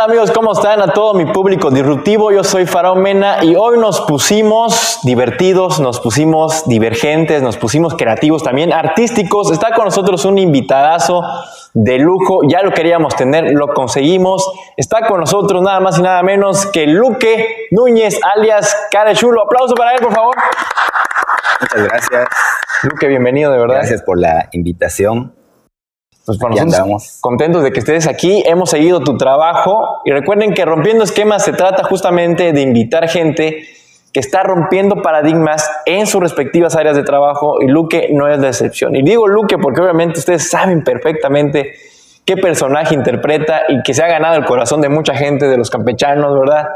tal amigos? ¿Cómo están? A todo mi público disruptivo, yo soy Faraón Mena y hoy nos pusimos divertidos, nos pusimos divergentes, nos pusimos creativos también, artísticos. Está con nosotros un invitadazo de lujo, ya lo queríamos tener, lo conseguimos. Está con nosotros nada más y nada menos que Luque Núñez, alias Care Chulo. Aplauso para él, por favor. Muchas gracias. Luque, bienvenido, de verdad. Gracias por la invitación. Pues Aquí nosotros andamos. contentos de que estés aquí. Hemos seguido tu trabajo y recuerden que Rompiendo Esquemas se trata justamente de invitar gente que está rompiendo paradigmas en sus respectivas áreas de trabajo y Luque no es la excepción. Y digo Luque porque obviamente ustedes saben perfectamente qué personaje interpreta y que se ha ganado el corazón de mucha gente, de los campechanos, ¿verdad?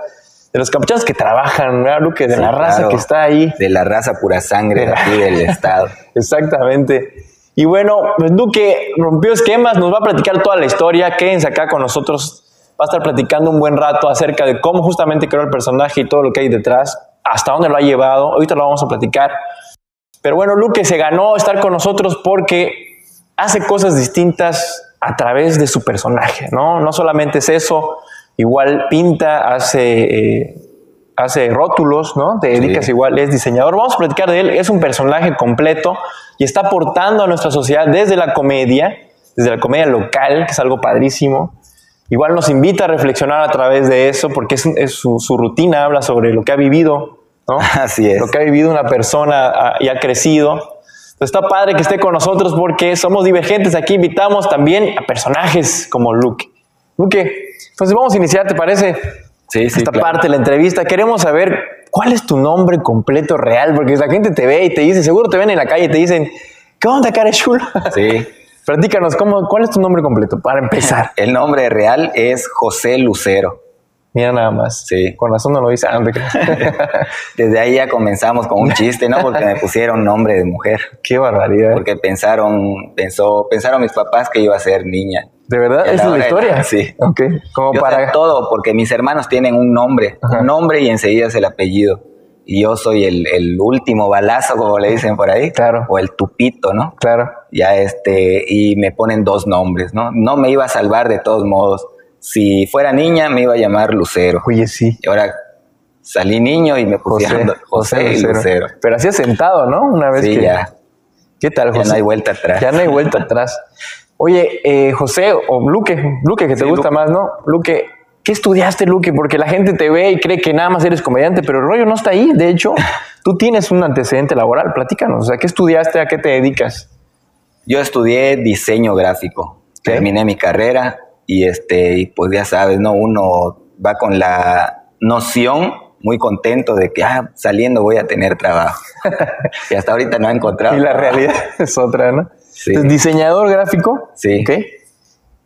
De los campechanos que trabajan, ¿verdad, Luque? De Sí, la raza claro. que está ahí. De la raza pura sangre de aquí del estado. Exactamente. Y bueno, pues Duque rompió esquemas, nos va a platicar toda la historia. Quédense acá con nosotros. Va a estar platicando un buen rato acerca de cómo justamente creó el personaje y todo lo que hay detrás, hasta dónde lo ha llevado. Ahorita lo vamos a platicar. Pero bueno, Luque se ganó estar con nosotros porque hace cosas distintas a través de su personaje, ¿no? No solamente es eso, igual pinta, hace, eh, hace rótulos, ¿no? Te dedicas Sí. igual, es diseñador. Vamos a platicar de él, es un personaje completo y está aportando a nuestra sociedad desde la comedia, desde la comedia local, que es algo padrísimo. Igual nos invita a reflexionar a través de eso, porque es, es su, su rutina, habla sobre lo que ha vivido, ¿no? Así es. lo que ha vivido una persona ah, y ha crecido. Entonces está padre que esté con nosotros porque somos divergentes. Aquí invitamos también a personajes como Luke. Luke, entonces vamos a iniciar, ¿te parece? Sí, sí, Esta claro. parte de la entrevista. Queremos saber cuál es tu nombre completo real, porque la gente te ve y te dice, seguro te ven en la calle y te dicen, ¿qué onda, cara chula? Sí. Platícanos, ¿cómo, ¿cuál es tu nombre completo para empezar? El nombre real es José Lucero. Mira nada más. Sí. Con razón no lo te creas. Desde ahí ya comenzamos con un chiste, ¿no? Porque me pusieron nombre de mujer. Qué barbaridad. Porque pensaron, pensó, pensaron mis papás que iba a ser niña. ¿De verdad? ¿Esa es la historia? Sí. Ok. Como para... todo, porque mis hermanos tienen un nombre, Ajá. un nombre y enseguida es el apellido. Y yo soy el, el último balazo, como le dicen por ahí. Claro. O el tupito, ¿no? Claro. ya este, y me ponen dos nombres, ¿no? No me iba a salvar de todos modos. Si fuera niña, me iba a llamar Lucero. Oye, sí. Y ahora salí niño y me pusieron José, José, José y Lucero. Lucero. Pero así sentado, ¿no? Una vez Sí, que... ya, ¿Qué tal, ya José? no hay vuelta atrás. Ya no hay vuelta atrás. Oye, eh, José o Luque, Luque que te Sí, gusta Luque. más, ¿no? Luque, ¿qué estudiaste, Luque? Porque la gente te ve y cree que nada más eres comediante, pero el rollo no está ahí. De hecho, tú tienes un antecedente laboral. Platícanos. O sea, ¿qué estudiaste? ¿A qué te dedicas? Yo estudié diseño gráfico. Terminé mi carrera y este, y pues ya sabes, ¿no? Uno va con la noción muy contento de que ah, saliendo voy a tener trabajo. y hasta ahorita no he encontrado. Y la realidad es otra, ¿no? Sí. Entonces, diseñador gráfico. Sí. ¿ok?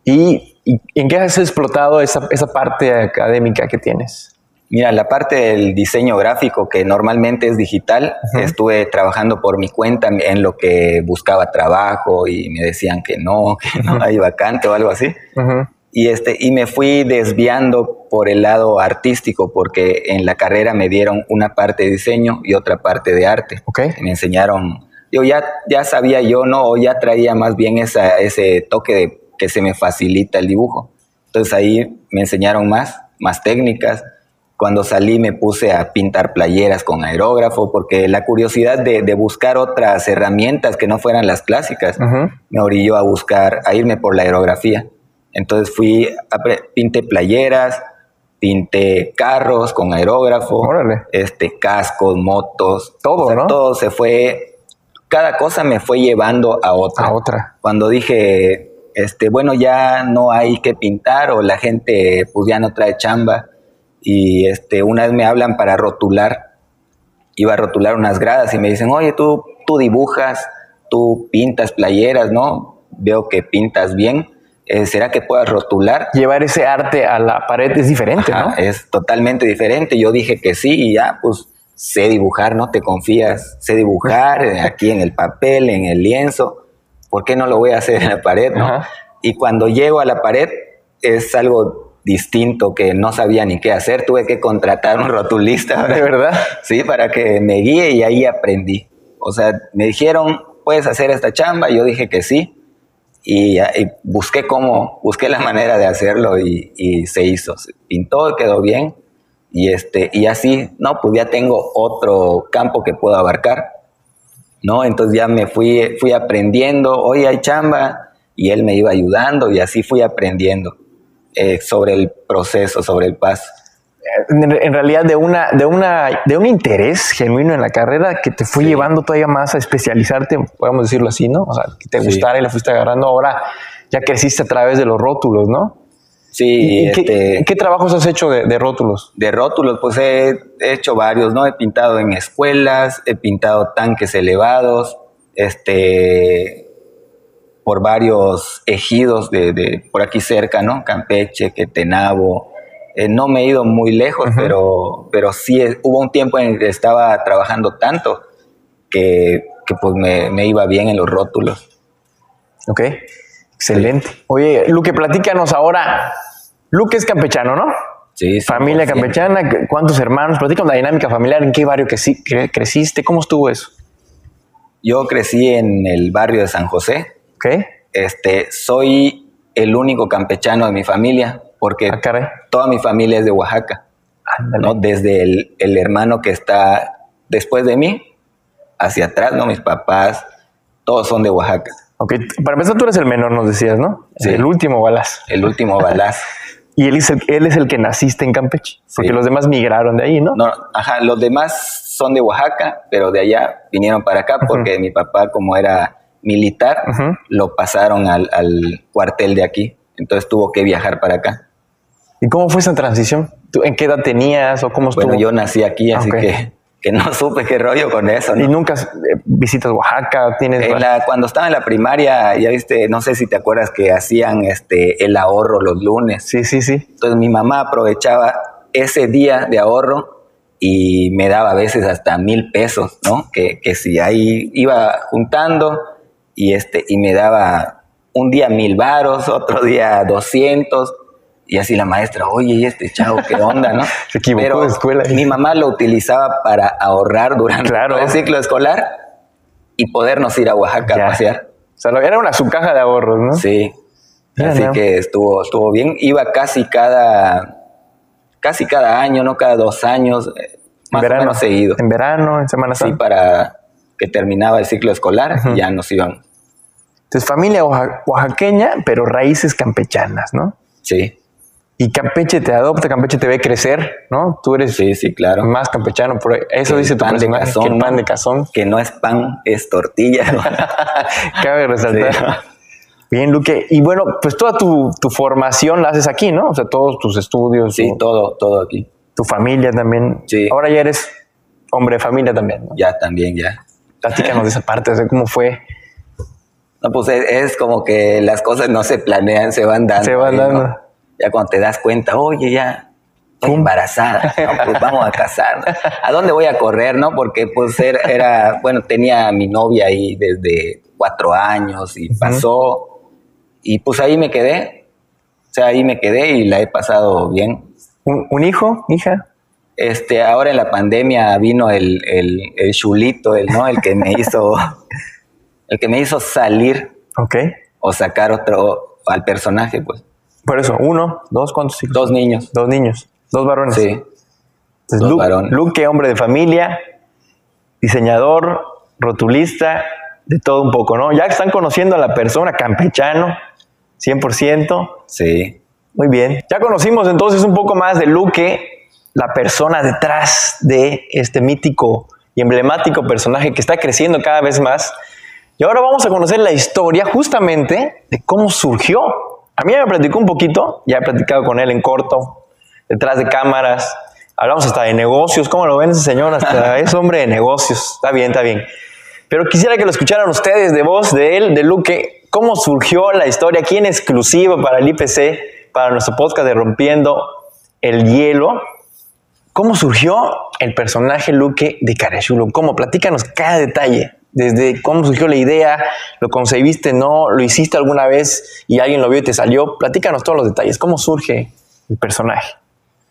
¿Y, y en qué has explotado esa, esa parte académica que tienes? Mira, la parte del diseño gráfico, que normalmente es digital, estuve trabajando por mi cuenta en lo que buscaba trabajo y me decían que no, que no hay vacante o algo así. Ujú. Y, este, y me fui desviando por el lado artístico, porque en la carrera me dieron una parte de diseño y otra parte de arte. Ok. Y me enseñaron, yo ya, ya sabía yo, ¿no? O ya traía más bien esa, ese toque de que se me facilita el dibujo. Entonces ahí me enseñaron más, más técnicas. Cuando salí me puse a pintar playeras con aerógrafo, porque la curiosidad de, de buscar otras herramientas que no fueran las clásicas me orilló a buscar, a irme por la aerografía. Entonces fui, apre- pinté playeras, pinté carros con aerógrafo, Órale. este, cascos, motos. Todo, O sea, ¿no? Todo se fue, cada cosa me fue llevando a otra. A otra. Cuando dije, este, bueno, ya no hay que pintar o la gente pues ya no trae chamba y este, una vez me hablan para rotular, iba a rotular unas gradas y me dicen, oye, tú, tú dibujas, tú pintas playeras, ¿no? Veo que pintas bien. Eh, ¿Será que puedas rotular? Llevar ese arte a la pared es diferente, Ajá, ¿no? Es totalmente diferente. Yo dije que sí y ya, pues sé dibujar, ¿no? Te confías, sé dibujar eh, aquí en el papel, en el lienzo. ¿Por qué no lo voy a hacer en la pared, no? Ajá. Y cuando llego a la pared es algo distinto que no sabía ni qué hacer. Tuve que contratar un rotulista. De verdad. Sí, para que me guíe y ahí aprendí. O sea, me dijeron, ¿puedes hacer esta chamba? Yo dije que sí. y, busqué cómo, busqué la manera de hacerlo y, y, se hizo. Se pintó, quedó bien y, este, y así, no, pues ya tengo otro campo que puedo abarcar, ¿no? Entonces ya me fui, fui aprendiendo, hoy hay chamba y él me iba ayudando y así fui aprendiendo eh, sobre el proceso, sobre el paso en realidad de una de una de un interés genuino en la carrera que te fue llevando todavía más a especializarte, podemos decirlo así, ¿no? O sea, que te gustara y le fuiste agarrando. Ahora ya creciste a través de los rótulos, ¿no? Sí. ¿Y qué, este, trabajos has hecho de, rótulos? De rótulos, pues he, hecho varios, ¿no? He pintado en escuelas, he pintado tanques elevados, este por varios ejidos de, de por aquí cerca, ¿no? Campeche, Quetenabo, eh, no me he ido muy lejos, pero, pero sí hubo un tiempo en el que estaba trabajando tanto que, pues me, iba bien en los rótulos. Ok, excelente. Oye, Luque, platícanos ahora. Luque es campechano, ¿no? Sí. Familia campechana, ¿cuántos hermanos? Platícanos la dinámica familiar, ¿en qué barrio que creciste? ¿Cómo estuvo eso? Yo crecí en el barrio de San José. Ok. Este, soy el único campechano de mi familia porque ah, toda mi familia es de Oaxaca, ¿no? Desde el, hermano que está después de mí hacia atrás, ¿no? Mis papás, todos son de Oaxaca. Ok, para empezar tú eres el menor, nos decías, ¿no? Sí. El último balaz. El último balaz. y él es, el, él es el que naciste en Campeche, porque los demás migraron de ahí, ¿no? No, ajá, los demás son de Oaxaca, pero de allá vinieron para acá porque mi papá, como era militar, lo pasaron al, al cuartel de aquí, entonces tuvo que viajar para acá. ¿Y cómo fue esa transición? ¿En qué edad tenías o cómo estuvo? Bueno, yo nací aquí, así que, que, no supe qué rollo con eso. ¿Y nunca eh, visitas Oaxaca? ¿Tienes cuando estaba en la primaria, ya viste, no sé si te acuerdas que hacían este el ahorro los lunes. Sí, sí, sí. Entonces mi mamá aprovechaba ese día de ahorro y me daba a veces hasta mil pesos, ¿no? Que, que si ahí iba juntando y, este, y me daba un día mil varos, otro día doscientos y así la maestra, oye, ¿y este chavo qué onda, no? Se equivocó de escuela. Mi mamá lo utilizaba para ahorrar durante el ciclo escolar y podernos ir a Oaxaca a pasear. O sea, era una su caja de ahorros, ¿no? Sí. así que estuvo, estuvo bien. Iba casi cada, casi cada año, no cada dos años, eh, más o menos seguido. En verano, en Semana Santa. Sí, para que terminaba el ciclo escolar, ya nos iban. Entonces, familia oaxaqueña, pero raíces campechanas, ¿no? Sí. Y Campeche te adopta, Campeche te ve crecer, ¿no? Tú eres sí, sí, claro. más campechano. Por eso dice tu pan de cazón, que el pan de cazón. Que no es pan, es tortilla. Cabe resaltar. Bien, Luque. Y bueno, pues toda tu, formación la haces aquí, ¿no? O sea, todos tus estudios. Sí, todo, todo aquí. Tu familia también. Sí. Ahora ya eres hombre de familia también, ¿no? Ya, también, ya. Platícanos de esa parte, o sea, cómo fue. No, pues es, como que las cosas no se planean, se van dando. Se van dando ya cuando te das cuenta, oye, ya estoy embarazada, pues vamos a casarnos. ¿A dónde voy a correr, no? Porque pues era, bueno, tenía a mi novia ahí desde cuatro años y pasó, y pues ahí me quedé, o sea, ahí me quedé y la he pasado bien. ¿Un, hijo, hija? Este, ahora en la pandemia vino el, el, el chulito, el, ¿no? El que me hizo, el que me hizo salir. Ok. O sacar otro, al personaje, pues. Por eso, uno, dos, ¿cuántos hijos? Dos niños. Dos niños, dos varones. Sí. dos varones. Luke, hombre de familia, diseñador, rotulista, de todo un poco, ¿no? Ya están conociendo a la persona, campechano, 100%. Sí. Muy bien. Ya conocimos entonces un poco más de Luque, la persona detrás de este mítico y emblemático personaje que está creciendo cada vez más. Y ahora vamos a conocer la historia justamente de cómo surgió a mí me platicó un poquito, ya he platicado con él en corto, detrás de cámaras, hablamos hasta de negocios, ¿cómo lo ven ese señor? Hasta es hombre de negocios, está bien, está bien. Pero quisiera que lo escucharan ustedes de voz de él, de Luque, cómo surgió la historia aquí en exclusiva para el IPC, para nuestro podcast de Rompiendo el Hielo. ¿Cómo surgió el personaje Luque de Carechulo? ¿Cómo? Platícanos cada detalle desde cómo surgió la idea, lo concebiste, no, lo hiciste alguna vez y alguien lo vio y te salió. Platícanos todos los detalles, cómo surge el personaje.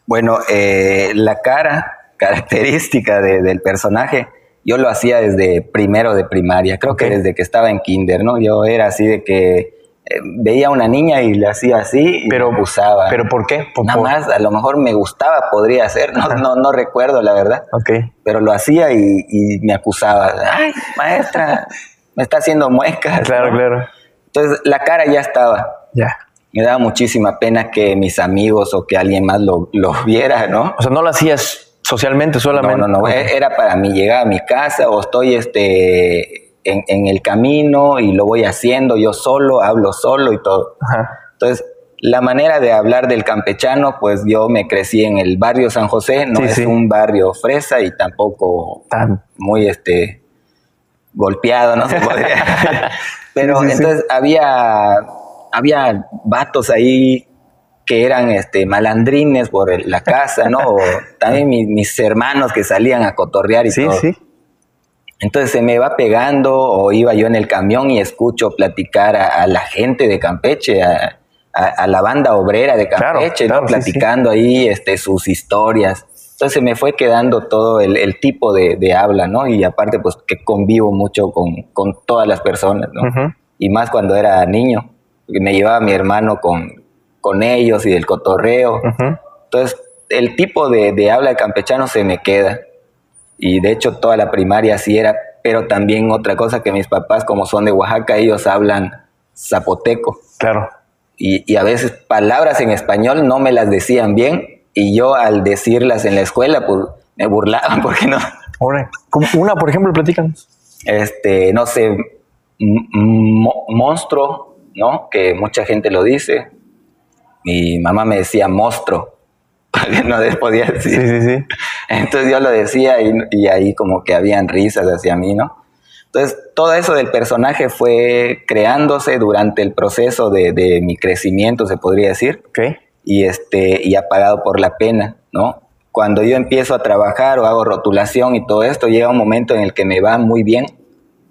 Bueno, eh, la cara característica del personaje, yo lo hacía desde primero de primaria, creo que desde que estaba en kinder, ¿no? Yo era así de que veía a una niña y le hacía así y Pero- me acusaba. ¿Pero por qué? Por- Nada por- más, a lo mejor me gustaba, podría ser, no, no, no recuerdo la verdad, Ok. pero lo hacía y, y me acusaba. Ay, maestra, me está haciendo muecas. Claro, ¿no? claro. Entonces la cara ya estaba. Ya. Me daba muchísima pena que mis amigos o que alguien más lo, lo viera, ¿no? O sea, no lo hacías socialmente solamente. No, no, no. E- Era para mí llegar a mi casa o estoy este, en, en el camino y lo voy haciendo yo solo, hablo solo y todo. Ajá. Entonces, la manera de hablar del campechano, pues yo me crecí en el barrio San José, no Sí, es sí. un barrio fresa y tampoco Tan- muy este golpeado, no se podría. Pero Sí, sí, sí. entonces había había vatos ahí que eran este malandrines por el- la casa, ¿no? O también mi- mis hermanos que salían a cotorrear y Sí, todo. sí. Entonces se me va pegando o iba yo en el camión y escucho platicar a, a la gente de Campeche, a, a- a la banda obrera de Claro, Campeche, claro, ¿no? sí, platicando ahí este, sus historias. Entonces se me fue quedando todo el, el tipo de, de habla, ¿no? Y aparte pues que convivo mucho con, con todas las personas, ¿no? Ujú. Y más cuando era niño, porque me llevaba mi hermano con, con ellos y del cotorreo. Ujú. Entonces, el tipo de, de habla de campechano se me queda. Y de hecho, toda la primaria así era. Pero también otra cosa que mis papás, como son de Oaxaca, ellos hablan zapoteco. Claro. Y, y a veces palabras en español no me las decían bien. Y yo al decirlas en la escuela, pues me burlaban porque no, Ahora, una, por ejemplo, platícanos. este, no sé, mo- monstruo, ¿no? Que mucha gente lo dice. Mi mamá me decía monstruo, porque no les podía decir. Sí, sí, sí. Entonces yo lo decía y, y ahí como que habían risas hacia mí, ¿no? Entonces todo eso del personaje fue creándose durante el proceso de, de mi crecimiento, se podría decir, y, este, y apagado por la pena, ¿no? Cuando yo empiezo a trabajar o hago rotulación y todo esto, llega un momento en el que me va muy bien,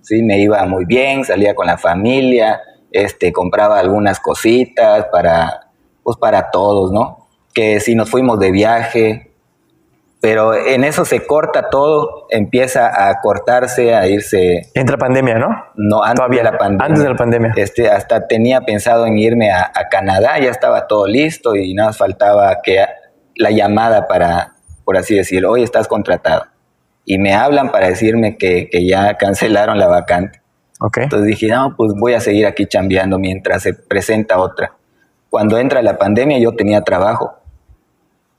¿sí? Me iba muy bien, salía con la familia, este, compraba algunas cositas para, pues para todos, ¿no? Que si nos fuimos de viaje, pero en eso se corta todo, empieza a cortarse, a irse, Entra pandemia, ¿no? no, antes Todavía, de la pandemia. antes de la pandemia. Este, hasta tenía pensado en irme a, a Canadá, ya estaba todo listo y nada más faltaba que la llamada para, por así decirlo, hoy estás contratado. Y me hablan para decirme que, que ya cancelaron la vacante. Ok. Entonces dije, no, pues voy a seguir aquí chambeando mientras se presenta otra. Cuando entra la pandemia yo tenía trabajo.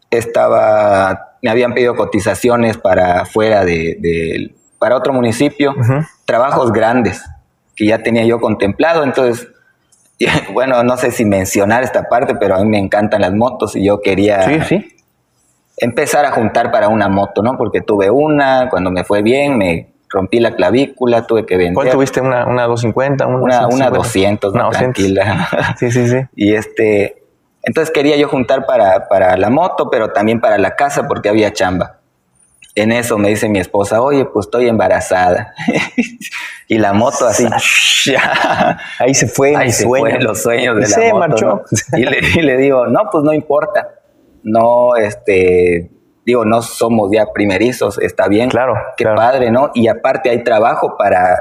Estaba, me habían pedido cotizaciones para fuera de, de- para otro municipio, trabajos grandes que ya tenía yo contemplado. Entonces, bueno, no sé si mencionar esta parte, pero a mí me encantan las motos y yo quería Sí, sí. empezar a juntar para una moto, ¿no? Porque tuve una, cuando me fue bien, me rompí la clavícula, tuve que vender. ¿Cuál tuviste? ¿Una, una 250? Una, Una, una 150? 200, Una ¿no? 200. tranquila. Sí, sí, sí. y este, entonces quería yo juntar para, para la moto, pero también para la casa porque había chamba. En eso me dice mi esposa, oye, pues estoy embarazada. y la moto así, Ahí se fue ahí se sueño. fue los sueños de Y la se moto, marchó. ¿no? Y, le, y le digo, no, pues no importa. No, este, digo, no somos ya primerizos, está bien. Claro, Qué claro. padre, ¿no? Y aparte hay trabajo para,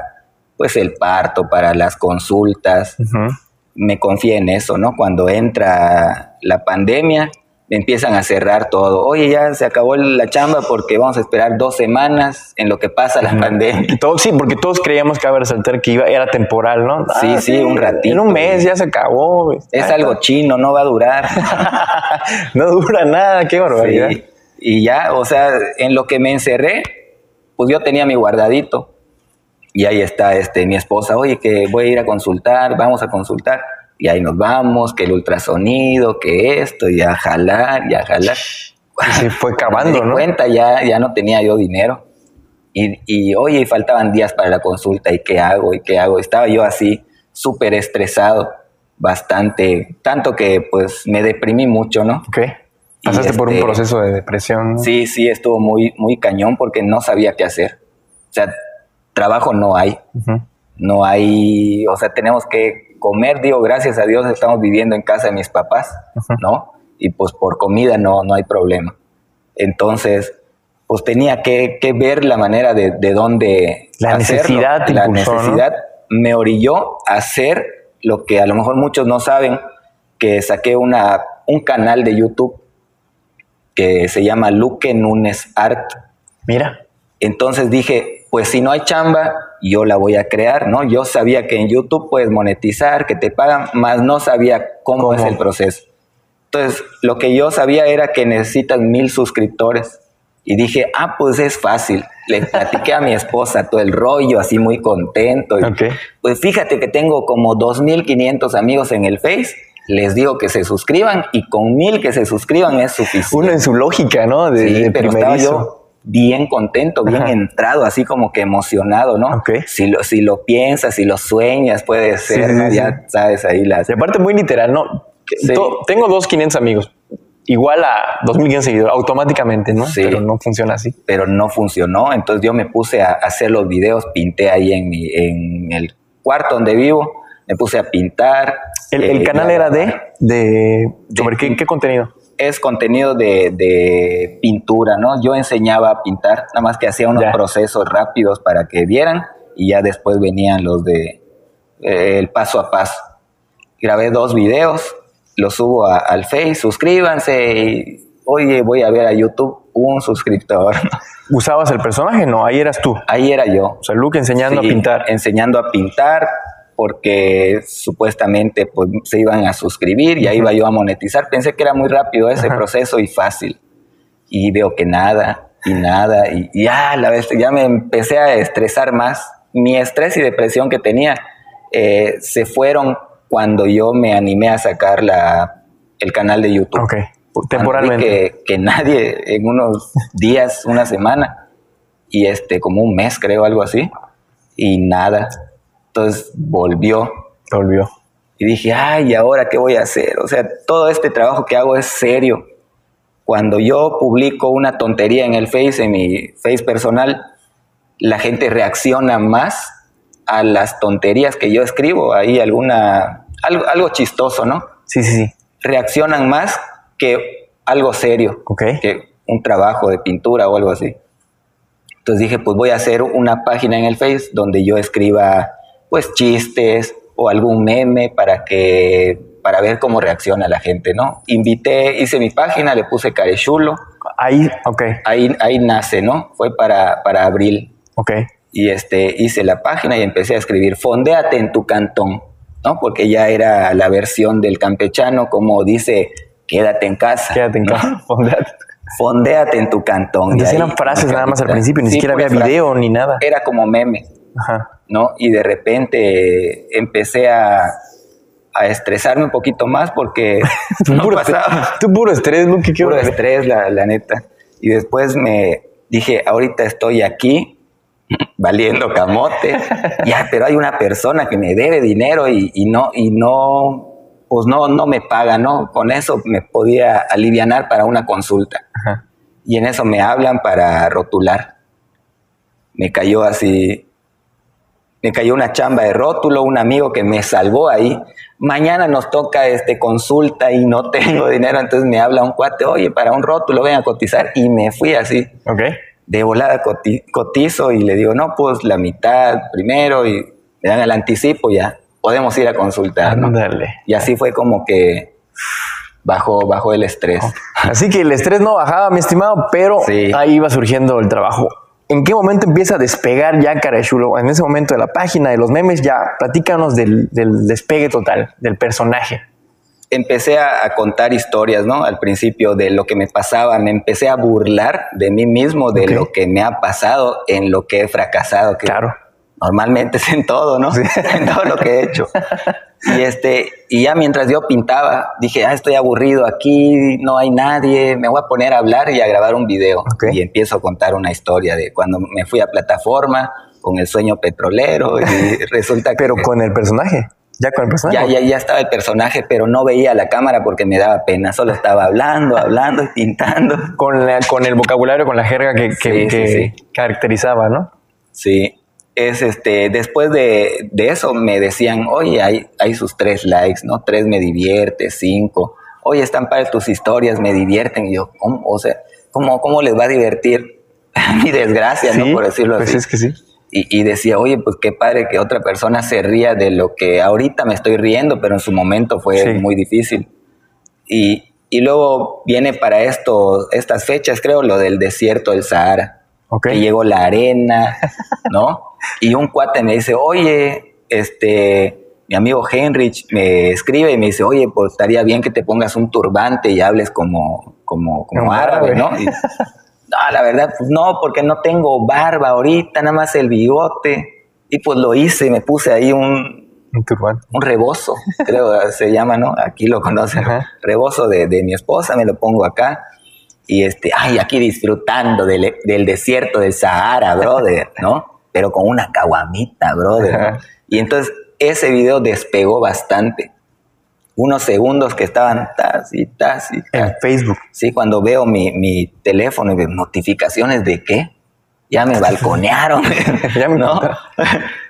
pues, el parto, para las consultas Ujú. Me confié en eso, ¿no? Cuando entra la pandemia, empiezan a cerrar todo. Oye, ya se acabó la chamba porque vamos a esperar dos semanas en lo que pasa la pandemia. Todo- sí, porque todos creíamos que a resaltar que iba, era temporal, ¿no? Sí, sí, un ratito. En un mes ya se acabó. Es Ah, algo chino, no va a durar. no dura nada, qué barbaridad. Sí. Y ya, o sea, en lo que me encerré, pues yo tenía mi guardadito. Y ahí está este, mi esposa, oye, que voy a ir a consultar, vamos a consultar. Y ahí nos vamos, que el ultrasonido, que esto, y a jalar, y a jalar. Y se fue acabando, ¿no? cuenta, ya, ya no tenía yo dinero. Y, y, oye, faltaban días para la consulta, ¿y qué hago? ¿Y qué hago? Estaba yo así, súper estresado, bastante, tanto que pues me deprimí mucho, ¿no? Ok. Pasaste por un este- proceso de depresión. Sí, sí, estuvo muy, muy cañón porque no sabía qué hacer. O sea, trabajo no hay, no hay, o sea, tenemos que comer, digo, gracias a Dios estamos viviendo en casa de mis papás. ¿no? Y pues por comida no, no hay problema. Entonces, pues tenía que, que ver la manera de, de dónde La hacerlo. necesidad te La impulsó, ¿no? necesidad me orilló a hacer lo que a lo mejor muchos no saben, que saqué una, un canal de YouTube que se llama Luque Nunes Art. Mira. Entonces dije, pues si no hay chamba, yo la voy a crear, ¿no? Yo sabía que en YouTube puedes monetizar, que te pagan, más no sabía cómo, es el proceso. Entonces, lo que yo sabía era que necesitas mil suscriptores. Y dije, ah, pues es fácil. Le platiqué a mi esposa todo el rollo, así muy contento. Y, Pues fíjate que tengo como 2.500 amigos en el Face. Les digo que se suscriban y con mil que se suscriban es suficiente. Uno en su lógica, ¿no? De, sí, pero estaba yo bien contento, bien entrado, así como que emocionado, ¿no? Si, lo, si lo piensas, si lo sueñas, puede ser, ya sabes ahí las... Y aparte muy literal, ¿no? tengo dos 500 amigos, igual a 2.500 seguidores, automáticamente, ¿no? Sí, pero no funciona así. Pero no funcionó, entonces yo me puse a hacer los videos, pinté ahí en, mi, en el cuarto donde vivo, me puse a pintar. ¿El, el eh, canal era de, de, de qué, qué, contenido? Es contenido de, de, pintura, ¿no? Yo enseñaba a pintar, nada más que hacía unos procesos rápidos para que vieran y ya después venían los de eh, el paso a paso. Grabé dos videos, lo subo al Face, suscríbanse y, oye, voy a ver a YouTube un suscriptor. ¿Usabas el personaje? No, ahí eras tú. Ahí era yo. O sea, Luke enseñando a pintar. Enseñando a pintar porque supuestamente pues, se iban a suscribir y ahí iba yo a monetizar. Pensé que era muy rápido ese proceso y fácil. Y veo que nada, y nada, y, ya, la vez, ya me empecé a estresar más. Mi estrés y depresión que tenía eh, se fueron cuando yo me animé a sacar la, el canal de YouTube. Ok, temporalmente. Que, nadie en unos días, una semana, y este, como un mes creo, algo así, y nada. Entonces volvió. Volvió. Y dije, ay, ¿y ahora qué voy a hacer? O sea, todo este trabajo que hago es serio. Cuando yo publico una tontería en el Face, en mi Face personal, la gente reacciona más a las tonterías que yo escribo, ahí alguna, algo, algo chistoso, ¿no? Sí, sí, sí. Reaccionan más que algo serio, que un trabajo de pintura o algo así. Entonces dije, pues voy a hacer una página en el Face donde yo escriba pues chistes o algún meme para que para ver cómo reacciona la gente, ¿no? Invité, hice mi página, le puse carechulo. Ahí, ok. Ahí, ahí nace, ¿no? Fue para, para abril. Ok y este, hice la página y empecé a escribir, fondéate en tu cantón, ¿no? Porque ya era la versión del campechano, como dice, quédate en casa. Quédate en casa, fondéate. Fondéate en tu cantón. Entonces eran frases nada más al principio, ni siquiera había video ni nada. Era como meme, ¿no? Y de repente empecé a, a estresarme un poquito más porque no puro pasaba. Tú puro estrés, ¿no? ¿Qué puro estrés, la, la neta. Y después me dije, ahorita estoy aquí, valiendo camote, ya, pero hay una persona que me debe dinero y, no, y no, pues no, no me paga, ¿no? Con eso me podía alivianar para una consulta. Y en eso me hablan para rotular. Me cayó así, me cayó una chamba de rótulo, un amigo que me salvó ahí. Mañana nos toca este consulta y no tengo dinero, entonces me habla un cuate, oye, para un rótulo ven a cotizar y me fui así. Okay de volada cotizo y le digo, no, pues la mitad primero y me dan el anticipo, ya podemos ir a consultar. Y así fue como que bajó, bajó el estrés. Así que el estrés no bajaba, mi estimado, pero ahí iba surgiendo el trabajo. ¿En qué momento empieza a despegar ya Carachulo? En ese momento de la página, de los memes, ya platícanos del, del despegue total, del personaje empecé a, contar historias, ¿no? Al principio de lo que me pasaba, me empecé a burlar de mí mismo, de lo que me ha pasado, en lo que he fracasado. claro. Normalmente es en todo, ¿no? en todo lo que he hecho. Y este, y ya mientras yo pintaba, dije, ah, estoy aburrido aquí, no hay nadie, me voy a poner a hablar y a grabar un video. Y empiezo a contar una historia de cuando me fui a plataforma con el sueño petrolero y resulta que... Pero con el personaje. ¿Ya con el personaje? Ya, ya, estaba el personaje, pero no veía la cámara porque me daba pena. Solo estaba hablando, hablando y pintando. Con, con el vocabulario, con la jerga que, que, caracterizaba, ¿no? Sí. Es este, después de, eso me decían, oye, hay, hay sus tres likes, ¿no? Tres me divierte, cinco. Oye, están para tus historias, me divierten. Y yo, ¿cómo? O sea, ¿cómo, cómo les va a divertir mi desgracia, ¿no? Por decirlo pues así. es que sí. Y, decía, oye, pues qué padre que otra persona se ría de lo que ahorita me estoy riendo, pero en su momento fue muy difícil. Y, y, luego viene para esto, estas fechas, creo, lo del desierto del Sahara. Que llegó la arena, ¿no? y un cuate me dice, oye, este, mi amigo Henrich me escribe y me dice, oye, pues estaría bien que te pongas un turbante y hables como, como, como árabe, ¿no? no, la verdad, pues no, porque no tengo barba ahorita, nada más el bigote. Y pues lo hice, me puse ahí un, un turbante. Un rebozo, creo se llama, ¿no? Aquí lo conocen. Rebozo de, de, mi esposa, me lo pongo acá. Y este, ay, aquí disfrutando del, del desierto del Sahara, brother, ¿no? Pero con una caguamita, brother. Y entonces ese video despegó bastante. Unos segundos que estaban tas y tas y En Facebook. Sí, cuando veo mi, mi teléfono y veo notificaciones de qué, ya me balconearon. ¿no?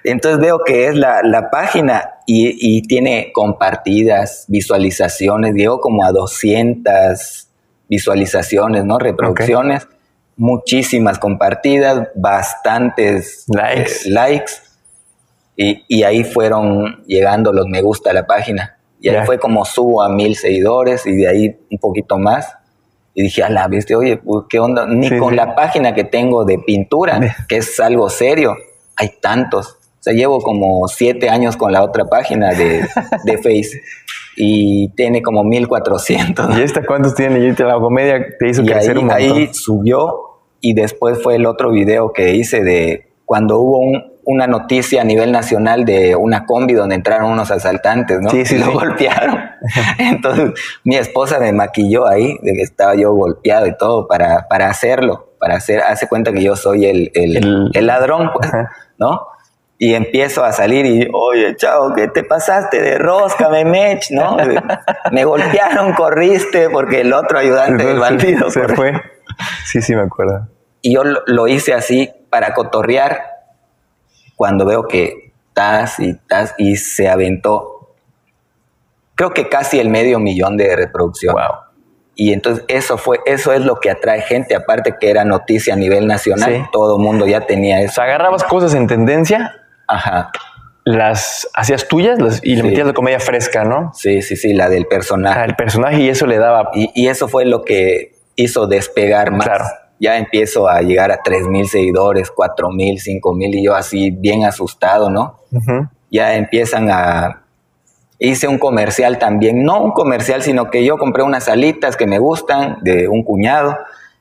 Entonces veo que es la, la página y, y, tiene compartidas, visualizaciones, llegó como a 200 visualizaciones, ¿no? Reproducciones, muchísimas compartidas, bastantes likes. Eh, likes y, ahí fueron llegando los me gusta a la página. Y ahí fue como subo a mil seguidores y de ahí un poquito más. Y dije, ala, viste, oye, pues, ¿qué onda? Ni con la página que tengo de pintura, que es algo serio, hay tantos. O sea, llevo como siete años con la otra página de, de Face y tiene como 1400. ¿Y esta cuántos tiene? Y la comedia te hizo crecer ahí, un montón. Ahí subió y después fue el otro video que hice de cuando hubo un, una noticia a nivel nacional de una combi donde entraron unos asaltantes, ¿no? Sí, sí, y lo golpearon. Entonces, mi esposa me maquilló ahí, de que estaba yo golpeado y todo para, para hacerlo, para hacer, hace cuenta que yo soy el, el, ladrón, pues, ¿no? Y empiezo a salir y, oye, chao, ¿qué te pasaste de rosca, me mech, ¿no? me golpearon, corriste, porque el otro ayudante del bandido se fue. Sí, sí, me acuerdo. Y yo lo hice así para cotorrear cuando veo que tas y tas y se aventó, creo que casi el medio millón de reproducción. Y entonces eso fue, eso es lo que atrae gente, aparte que era noticia a nivel nacional, todo el mundo ya tenía eso. O sea, agarrabas cosas en tendencia, Ajá. las hacías tuyas y le metías de comedia fresca, ¿no? Sí, sí, sí, la del personaje. el personaje y eso le daba... Y, y eso fue lo que hizo despegar más. Claro ya empiezo a llegar a tres mil seguidores, cuatro mil, cinco mil, y yo así bien asustado, ¿no? Ya empiezan a... Hice un comercial también, no un comercial, sino que yo compré unas alitas que me gustan de un cuñado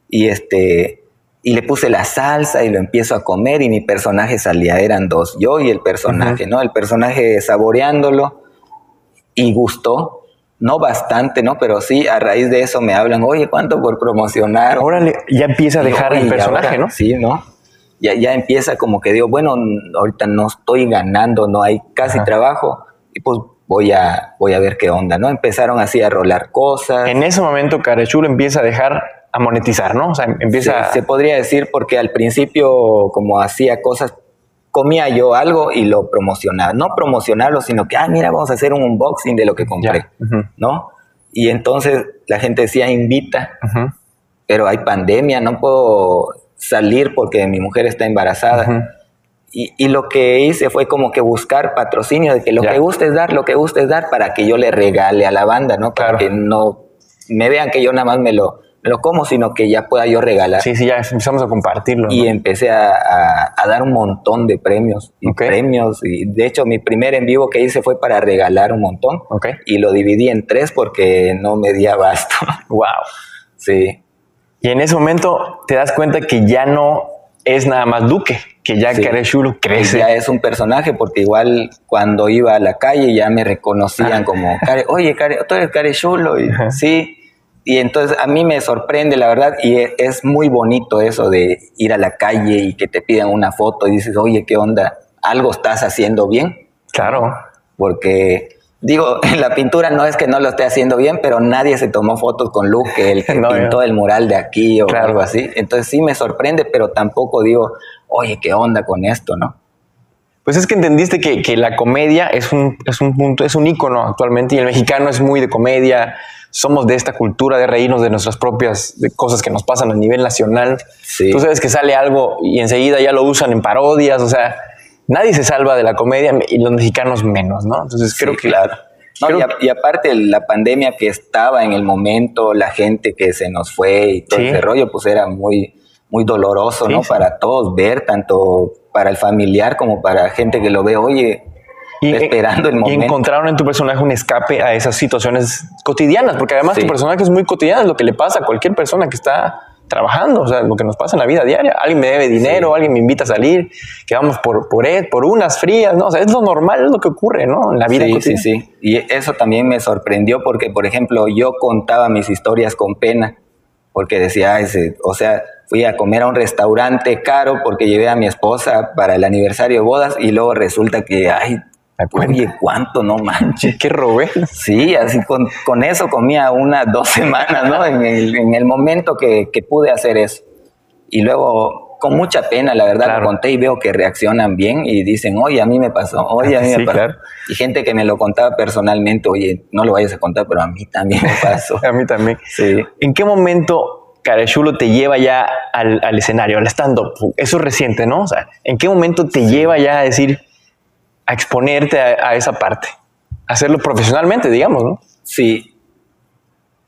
y este y le puse la salsa y lo empiezo a comer y mi personaje salía, eran dos, yo y el personaje, ¿no? El personaje saboreándolo y gustó no bastante, ¿no? Pero sí, a raíz de eso me hablan, oye, ¿cuánto por promocionar? Ahora ya empieza a dejar el personaje, ¿no? Sí, ¿no? Ya, ya empieza como que digo, bueno, ahorita no estoy ganando, no hay casi trabajo, y pues voy a, voy a ver qué onda, ¿no? Empezaron así a rolar cosas. En ese momento Carechulo empieza a dejar a monetizar, ¿no? O sea, empieza... se podría decir porque al principio como hacía cosas comía yo algo y lo promocionaba. No promocionarlo, sino que, ah, mira, vamos a hacer un unboxing de lo que compré, ¿no? Y entonces la gente decía, invita, pero hay pandemia, no puedo salir porque mi mujer está embarazada. Y, lo que hice fue como que buscar patrocinio, de que lo que guste es dar, lo que guste es dar, para que yo le regale a la banda, ¿no? Para que no me vean que yo nada más me lo, lo como, sino que ya pueda yo regalar. Sí, sí, ya empezamos a compartirlo. Y empecé a, dar un montón de premios. Y premios. Y de hecho, mi primer en vivo que hice fue para regalar un montón. Y lo dividí en tres porque no me di abasto. Wow. Sí. Y en ese momento te das cuenta que ya no es nada más Duque, que ya sí. Crece. Ya es un personaje, porque igual cuando iba a la calle ya me reconocían ah. como, oye, Care, tú eres. Y, sí, y entonces a mí me sorprende, la verdad, y e, es muy bonito eso de ir a la calle y que te pidan una foto y dices, oye, ¿qué onda? ¿Algo estás haciendo bien? Claro. Porque, digo, en la pintura no es que no lo esté haciendo bien, pero nadie se tomó fotos con Luke, el que pintó el mural de aquí o algo así. Entonces sí me sorprende, pero tampoco digo, oye, ¿qué onda con esto, no? Pues es que entendiste que, que la comedia es un, es un punto, es un ícono actualmente y el mexicano es muy de comedia. Somos de esta cultura de reírnos de nuestras propias de cosas que nos pasan a nivel nacional. Sí. Tú sabes que sale algo y enseguida ya lo usan en parodias, o sea, nadie se salva de la comedia y los mexicanos menos, ¿no? Entonces creo Sí, que claro. No, creo y, a- y aparte la pandemia que estaba en el momento, la gente que se nos fue y todo Sí. ese rollo, pues era muy, muy doloroso, ¿no? Para todos ver, tanto para el familiar como para gente que lo ve, oye, esperando el y momento. encontraron en tu personaje un escape a esas situaciones cotidianas, porque además Sí. tu personaje es muy cotidiano, es lo que le pasa a cualquier persona que está trabajando, o sea, lo que nos pasa en la vida diaria. Alguien me debe dinero, alguien me invita a salir, que vamos por, por, por unas frías, ¿no? O sea, es lo normal, es lo que ocurre, ¿no? En la vida Sí, cotidiana. sí, sí. Y eso también me sorprendió porque, por ejemplo, yo contaba mis historias con pena, porque decía, "Ay, se- o sea, fui a comer a un restaurante caro porque llevé a mi esposa para el aniversario de bodas y luego resulta que, ay. Oye, ¿cuánto? No manches. ¿Qué robé? Sí, así con, con eso comía unas dos semanas, ¿no? En el, en el momento que, que pude hacer eso. Y luego, con mucha pena, la verdad, Claro. lo conté y veo que reaccionan bien y dicen, oye, a mí me pasó, oye, a mí Sí, me pasó. claro. Y gente que me lo contaba personalmente, oye, no lo vayas a contar, pero a mí también me pasó. A mí también. Sí. ¿En qué momento Carechulo te lleva ya al, al escenario, al stand-up? Eso es reciente, ¿no? O sea, ¿en qué momento te lleva ya a decir, a exponerte a, a esa parte? Hacerlo profesionalmente, digamos, ¿no? Sí.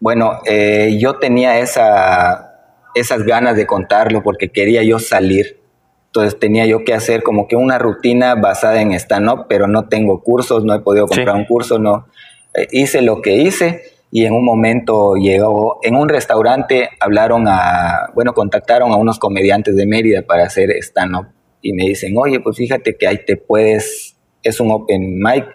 Bueno, eh, yo tenía esa, esas ganas de contarlo porque quería yo salir. Entonces tenía yo que hacer como que una rutina basada en stand-up, pero no tengo cursos, no he podido Sí. comprar un curso, no. Eh, hice lo que hice y en un momento llegó, en un restaurante hablaron a, bueno, contactaron a unos comediantes de Mérida para hacer stand-up y me dicen, oye, pues fíjate que ahí te puedes, es un open mic,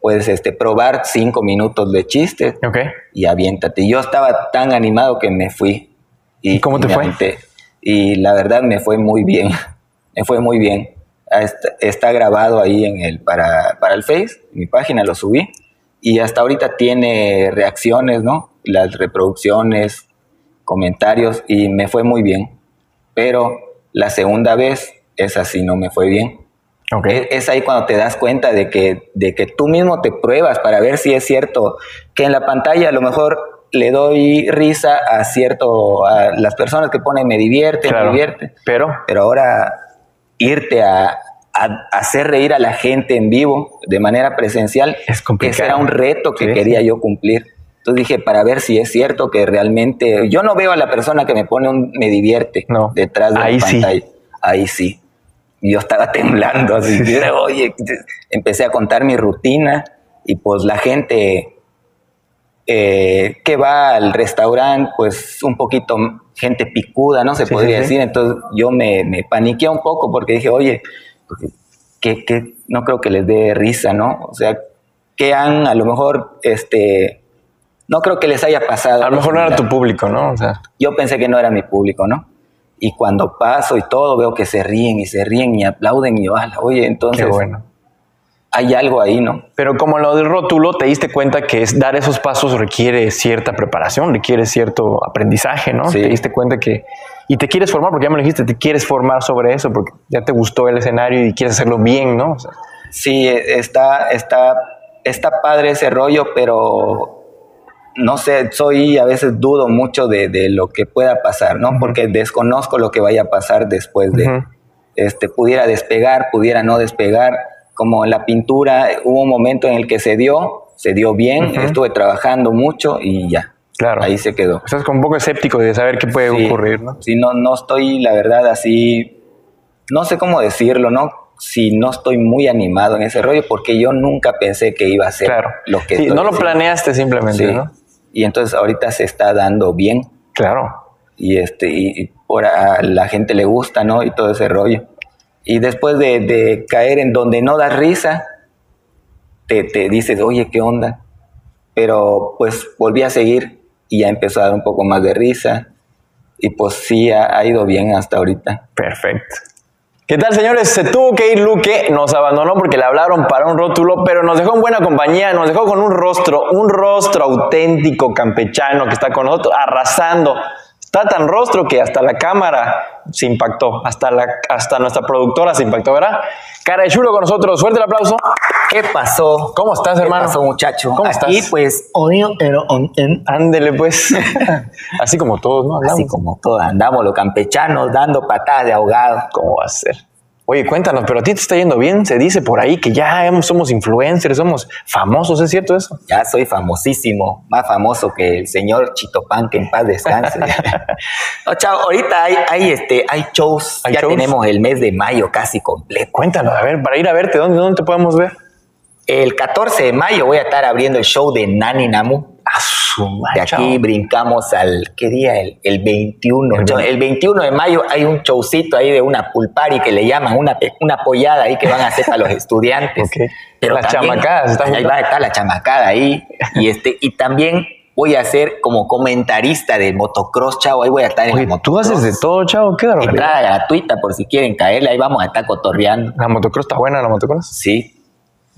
puedes este, probar cinco minutos de chistes Ok. y aviéntate. Y yo estaba tan animado que me fui. ¿Y cómo te fue? aventé. Y la verdad me fue muy bien. Me fue muy bien. Ah, Está, está grabado ahí en el, para, para el Face, en mi página lo subí. Y hasta ahorita tiene reacciones, ¿no? Las reproducciones, comentarios, y me fue muy bien. Pero la segunda vez, esa sí no me fue bien. Es, es ahí cuando te das cuenta de que, de que tú mismo te pruebas para ver si es cierto que en la pantalla a lo mejor le doy risa a cierto, a las personas que ponen me divierte, Claro. me divierte, Pero, pero ahora irte a, hacer reír a la gente en vivo de manera presencial, Es complicado. ese era un reto que Sí, quería yo cumplir. Entonces dije, para ver si es cierto que realmente, yo no veo a la persona que me pone un me divierte No. detrás de Ahí la sí. pantalla. Ahí sí. Y yo estaba temblando, así que, oye, empecé a contar mi rutina y pues la gente eh, que va al restaurante, pues un poquito gente picuda, ¿no? Se Sí, podría sí, sí. decir. Entonces yo me, me paniqué un poco porque dije, oye, que, que no creo que les dé risa, ¿no? O sea, que han a lo mejor, este, no creo que les haya pasado. a lo mejor no era tu público, ¿no? O sea, Yo pensé que no era mi público, ¿no? Y cuando paso y todo, veo que se ríen y se ríen y aplauden y yo, "Ala, oye, entonces qué bueno. hay algo ahí, ¿no? Pero como lo del rótulo, te diste cuenta que es dar esos pasos requiere cierta preparación, requiere cierto aprendizaje, ¿no? Sí. Te diste cuenta que... Y te quieres formar, porque ya me lo dijiste, te quieres formar sobre eso, porque ya te gustó el escenario y quieres hacerlo bien, ¿no? O sea, Sí, e- está, está, está padre ese rollo, pero no sé, soy a veces dudo mucho de, de lo que pueda pasar, ¿no? Porque desconozco lo que vaya a pasar después de, este, pudiera despegar, pudiera no despegar. Como en la pintura, hubo un momento en el que se dio, se dio bien, estuve trabajando mucho y ya, claro. ahí se quedó. Estás como un poco escéptico de saber qué puede Sí, ocurrir, ¿no? Sí, no, no estoy, la verdad, así, no sé cómo decirlo, ¿no? Si no estoy muy animado en ese rollo, porque yo nunca pensé que iba a ser Claro. lo que Sí, no lo haciendo. planeaste simplemente, Sí. ¿no? Y entonces ahorita se está dando bien Claro. y este y, y por a la gente le gusta, ¿no? Y todo ese rollo. Y después de, de caer en donde no da risa, te, te dices, oye, ¿qué onda? Pero pues volví a seguir y ya empezó a dar un poco más de risa. Y pues sí, ha, ha ido bien hasta ahorita. Perfecto. ¿Qué tal, señores? Se tuvo que ir Luque, nos abandonó porque le hablaron para un rótulo, pero nos dejó en buena compañía, nos dejó con un rostro, un rostro auténtico campechano que está con nosotros, arrasando. Está tan rostro que hasta la cámara se impactó, hasta, la, hasta nuestra productora se impactó, ¿verdad? Cara de chulo con nosotros, fuerte el aplauso. ¿Qué pasó? ¿Cómo estás, hermano? ¿Qué pasó, muchacho? ¿Cómo Aquí, estás? pues, Ándele, pues. Así como todos, ¿no? así como todos andamos los campechanos dando patadas de ahogado. ¿Cómo va a ser? Oye, cuéntanos, pero a ti te está yendo bien. Se dice por ahí que ya hemos- somos influencers, somos famosos, ¿es cierto eso? Ya soy famosísimo, más famoso que el señor Chitopan, que en paz descanse. no, chao, ahorita hay, hay, este, hay shows, ¿Hay ya shows? tenemos el mes de mayo casi completo. Cuéntanos, a ver, para ir a verte, ¿dónde, dónde te podemos ver? El 14 de mayo voy a estar abriendo el show de Nani Namu. De aquí brincamos al, ¿qué día? El, el 21. El Chao, El 21 de mayo hay un showcito ahí de una pulpari que le llaman, una, una pollada ahí que van a hacer para los estudiantes. Ok. Las chamacadas, están Ahí va a estar la chamacada ahí. Y, este, y también voy a ser como comentarista de motocross, chavo. Ahí voy a estar en Oye, tú motocross. haces de todo, chavo, qué barbaridad. Entrada gratuita por si quieren caerle. Ahí vamos a estar cotorreando. La motocross está buena, la motocross. Sí,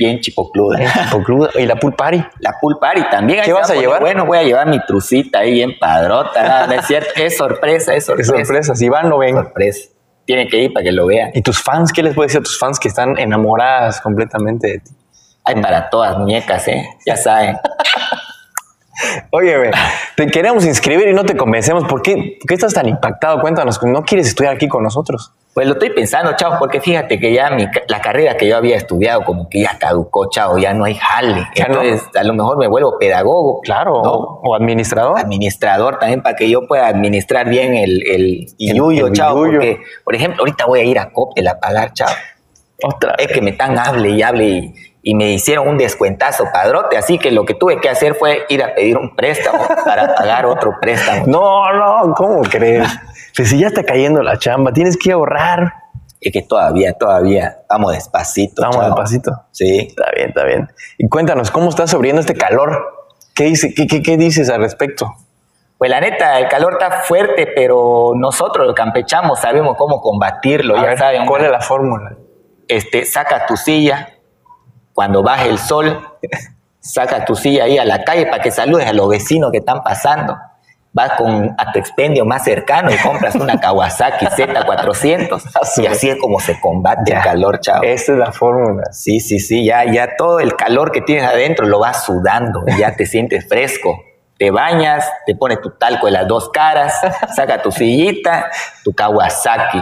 bien chipocluda. Pocluda. Y la pool party. La pool party también. ¿Qué vas a llevar? Bueno, voy a llevar mi trucita ahí bien padrota. no es cierto. Es sorpresa, es sorpresa. sorpresa, si van, no ven. Sorpresa. Tienen que ir para que lo vean. ¿Y tus fans? ¿Qué les puedes decir a tus fans que están enamoradas completamente de ti? Hay para todas muñecas, ¿eh? Ya saben. Óyeme, te queremos inscribir y no te convencemos. ¿Por qué, por qué estás tan impactado? Cuéntanos, ¿no quieres estudiar aquí con nosotros? Pues lo estoy pensando, chavo, porque fíjate que ya mi la carrera que yo había estudiado como que ya caducó, chavo, ya no hay jale. Ya no. Entonces, a lo mejor me vuelvo pedagogo. Claro. ¿no? ¿O administrador? Administrador también para que yo pueda administrar bien el, el chavo. billuyo. Porque, por ejemplo, ahorita voy a ir a Copel a pagar, chavo. Otra Es que me están hable y hable y, y me hicieron un descuentazo padrote, así que lo que tuve que hacer fue ir a pedir un préstamo para pagar otro préstamo. No, no, ¿cómo crees? Pues si ya está cayendo la chamba, tienes que ahorrar. Es que todavía, todavía, vamos despacito. Vamos chavo. despacito. Sí. Está bien, está bien. Y cuéntanos, ¿cómo estás sobreviviendo este calor? ¿Qué, dice, qué, qué, qué dices al respecto? Pues la neta, el calor está fuerte, pero nosotros los campechanos sabemos cómo combatirlo. A ya ver, saben, ¿cuál es la fórmula? este, saca tu silla cuando baje el sol, saca tu silla ahí a la calle para que saludes a los vecinos que están pasando. Vas con, a tu expendio más cercano y compras una Kawasaki Z400 y así es como se combate Ya. el calor, chavo. Esta es la fórmula. Sí, sí, sí, ya, ya todo el calor que tienes adentro lo vas sudando, ya te sientes fresco. Te bañas, te pones tu talco en las dos caras, saca tu sillita, tu Kawasaki.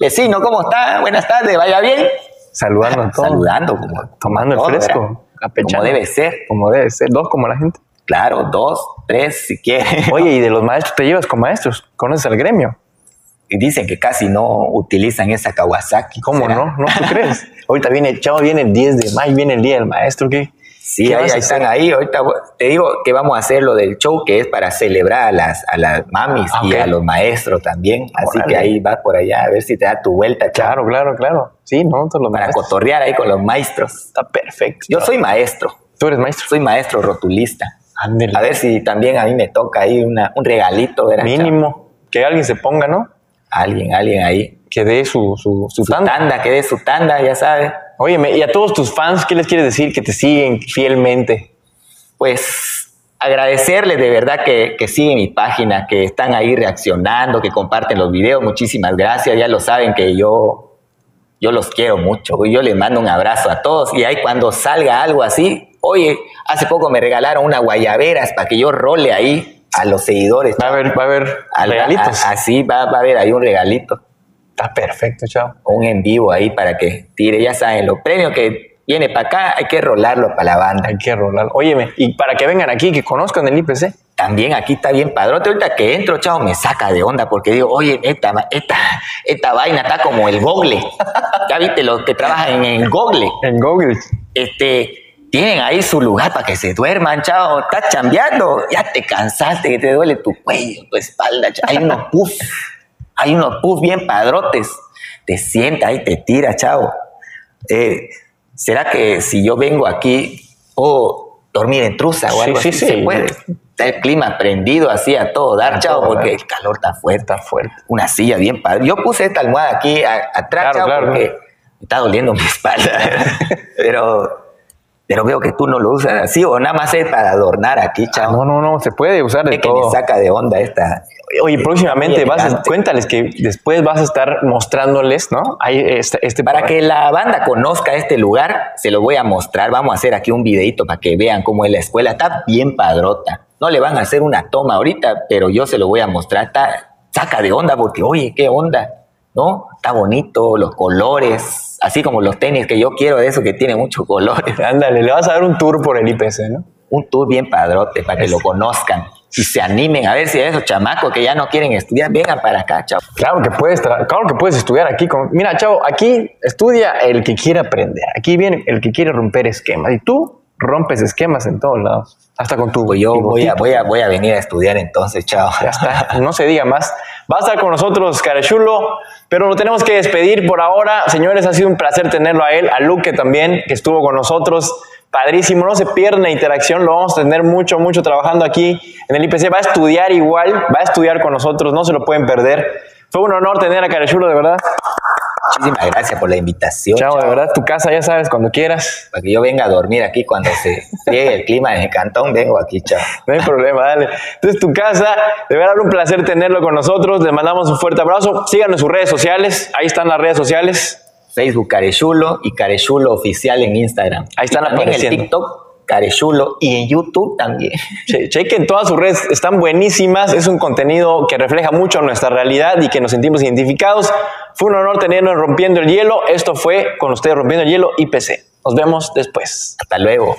Vecino, ¿cómo está? Buenas tardes, vaya bien. Saludando a todos. Saludando, como, Tomando el todo, fresco. Como debe ser. Como debe ser. Dos como la gente. Claro, dos, tres, si quieres. Oye, y de los maestros, ¿te llevas con maestros? ¿Conoces al gremio? Y dicen que casi no utilizan esa Kawasaki. ¿Cómo ¿será? no? ¿No tú crees? Ahorita viene, chavo, viene el 10 de mayo, viene el día del maestro. ¿Qué? Sí, ¿Qué ahí, están ahí. Ahorita te digo que vamos a hacer lo del show, que es para celebrar a las, a las mamis Ah, y a los maestros también. Así que ahí vas por allá a ver si te da tu vuelta, Claro, claro, claro. Sí, nosotros los para maestros. cotorrear ahí con los maestros. Está perfecto. Yo soy maestro, Tú eres maestro. soy maestro rotulista. Ándele. A ver si también a mí me toca ahí una, un regalito, ¿verdad? chavo? Mínimo. Que alguien se ponga, ¿no? Alguien, alguien ahí. Que dé su, su, su Su tanda. tanda, que dé su tanda, ya sabes. Óyeme, y a todos tus fans, ¿qué les quieres decir que te siguen fielmente? pues agradecerles de verdad que, que siguen mi página, que están ahí reaccionando, que comparten los videos. Muchísimas gracias. Ya lo saben que yo, yo los quiero mucho. Yo les mando un abrazo a todos. Y ahí cuando salga algo así, oye, hace poco me regalaron una guayaberas para que yo role ahí a los seguidores. Va a haber, va a haber Al- regalitos. así va, va a haber ahí un regalito, Está perfecto, chao. un en vivo ahí para que tire. Ya saben, los premios que viene para acá hay que rolarlo para la banda. Hay que rolar. Óyeme, y para que vengan aquí, que conozcan el IPC. también aquí está bien padrote. Ahorita que entro, chavo, me saca de onda porque digo, oye, esta, esta, esta vaina está como el Google. Ya viste los que trabajan en el Google. En Google. Este, tienen ahí su lugar para que se duerman, chavo. Estás chambeando, ya te cansaste, que te duele tu cuello, tu espalda. chavo. Hay unos puffs, hay unos puffs bien padrotes. Te sienta y te tira, chavo. Eh, ¿Será que si yo vengo aquí puedo dormir en truza o Sí, algo sí, así? sí. Se puede. Está el clima prendido así a todo dar, A chavo, todo porque el calor está fuerte. Está fuerte. Una silla bien padre. Yo puse esta almohada aquí a- atrás, Claro, chavo, claro, porque me está doliendo mi espalda. pero, pero veo que tú no lo usas así o nada más es para adornar aquí, chavo. No, no, no, se puede usar de es que me saca de onda esta, Oye, próximamente vas a, cuéntales que después vas a estar mostrándoles, ¿no? Hay este, este para que la banda conozca este lugar, se lo voy a mostrar. Vamos a hacer aquí un videito para que vean cómo es la escuela. Está bien padrota. No le van a hacer una toma ahorita, pero yo se lo voy a mostrar. Está, saca de onda porque, oye, qué onda, ¿no? Está bonito, los colores, así como los tenis que yo quiero de eso que tiene muchos colores. Ándale, le vas a dar un tour por el IPC, ¿no? Un tour bien padrote para que lo conozcan y se animen a ver si esos chamacos que ya no quieren estudiar, vengan para acá, chavo. Claro que puedes, claro que puedes estudiar aquí. mira, chavo, aquí estudia el que quiere aprender. Aquí viene el que quiere romper esquemas. Y tú rompes esquemas en todos lados. Hasta con tu. Pues yo voy a, voy, a, voy a venir a estudiar entonces, chao. Ya está, no se diga más. Va a estar con nosotros Carechulo, pero lo tenemos que despedir por ahora. Señores, ha sido un placer tenerlo a él, a Luque también, que estuvo con nosotros padrísimo, no se pierde la interacción, lo vamos a tener mucho, mucho trabajando aquí en el IPC, va a estudiar igual, va a estudiar con nosotros, no se lo pueden perder. Fue un honor tener a Carechulo, de verdad. Muchísimas gracias por la invitación. Chao, de verdad, tu casa ya sabes, cuando quieras. Para que yo venga a dormir aquí cuando se friegue el clima en el cantón, vengo aquí, chao. No hay problema, dale. Entonces, tu casa, de verdad, un placer tenerlo con nosotros. Le mandamos un fuerte abrazo. Síganos en sus redes sociales, ahí están las redes sociales. Facebook Carechulo y Carechulo Oficial en Instagram. Ahí están apareciendo. En TikTok Carechulo y en YouTube también. chequen todas sus redes, están buenísimas. Es un contenido que refleja mucho nuestra realidad y que nos sentimos identificados. Fue un honor tenernos rompiendo el hielo. Esto fue con ustedes rompiendo el hielo IPC. Nos vemos después. Hasta luego.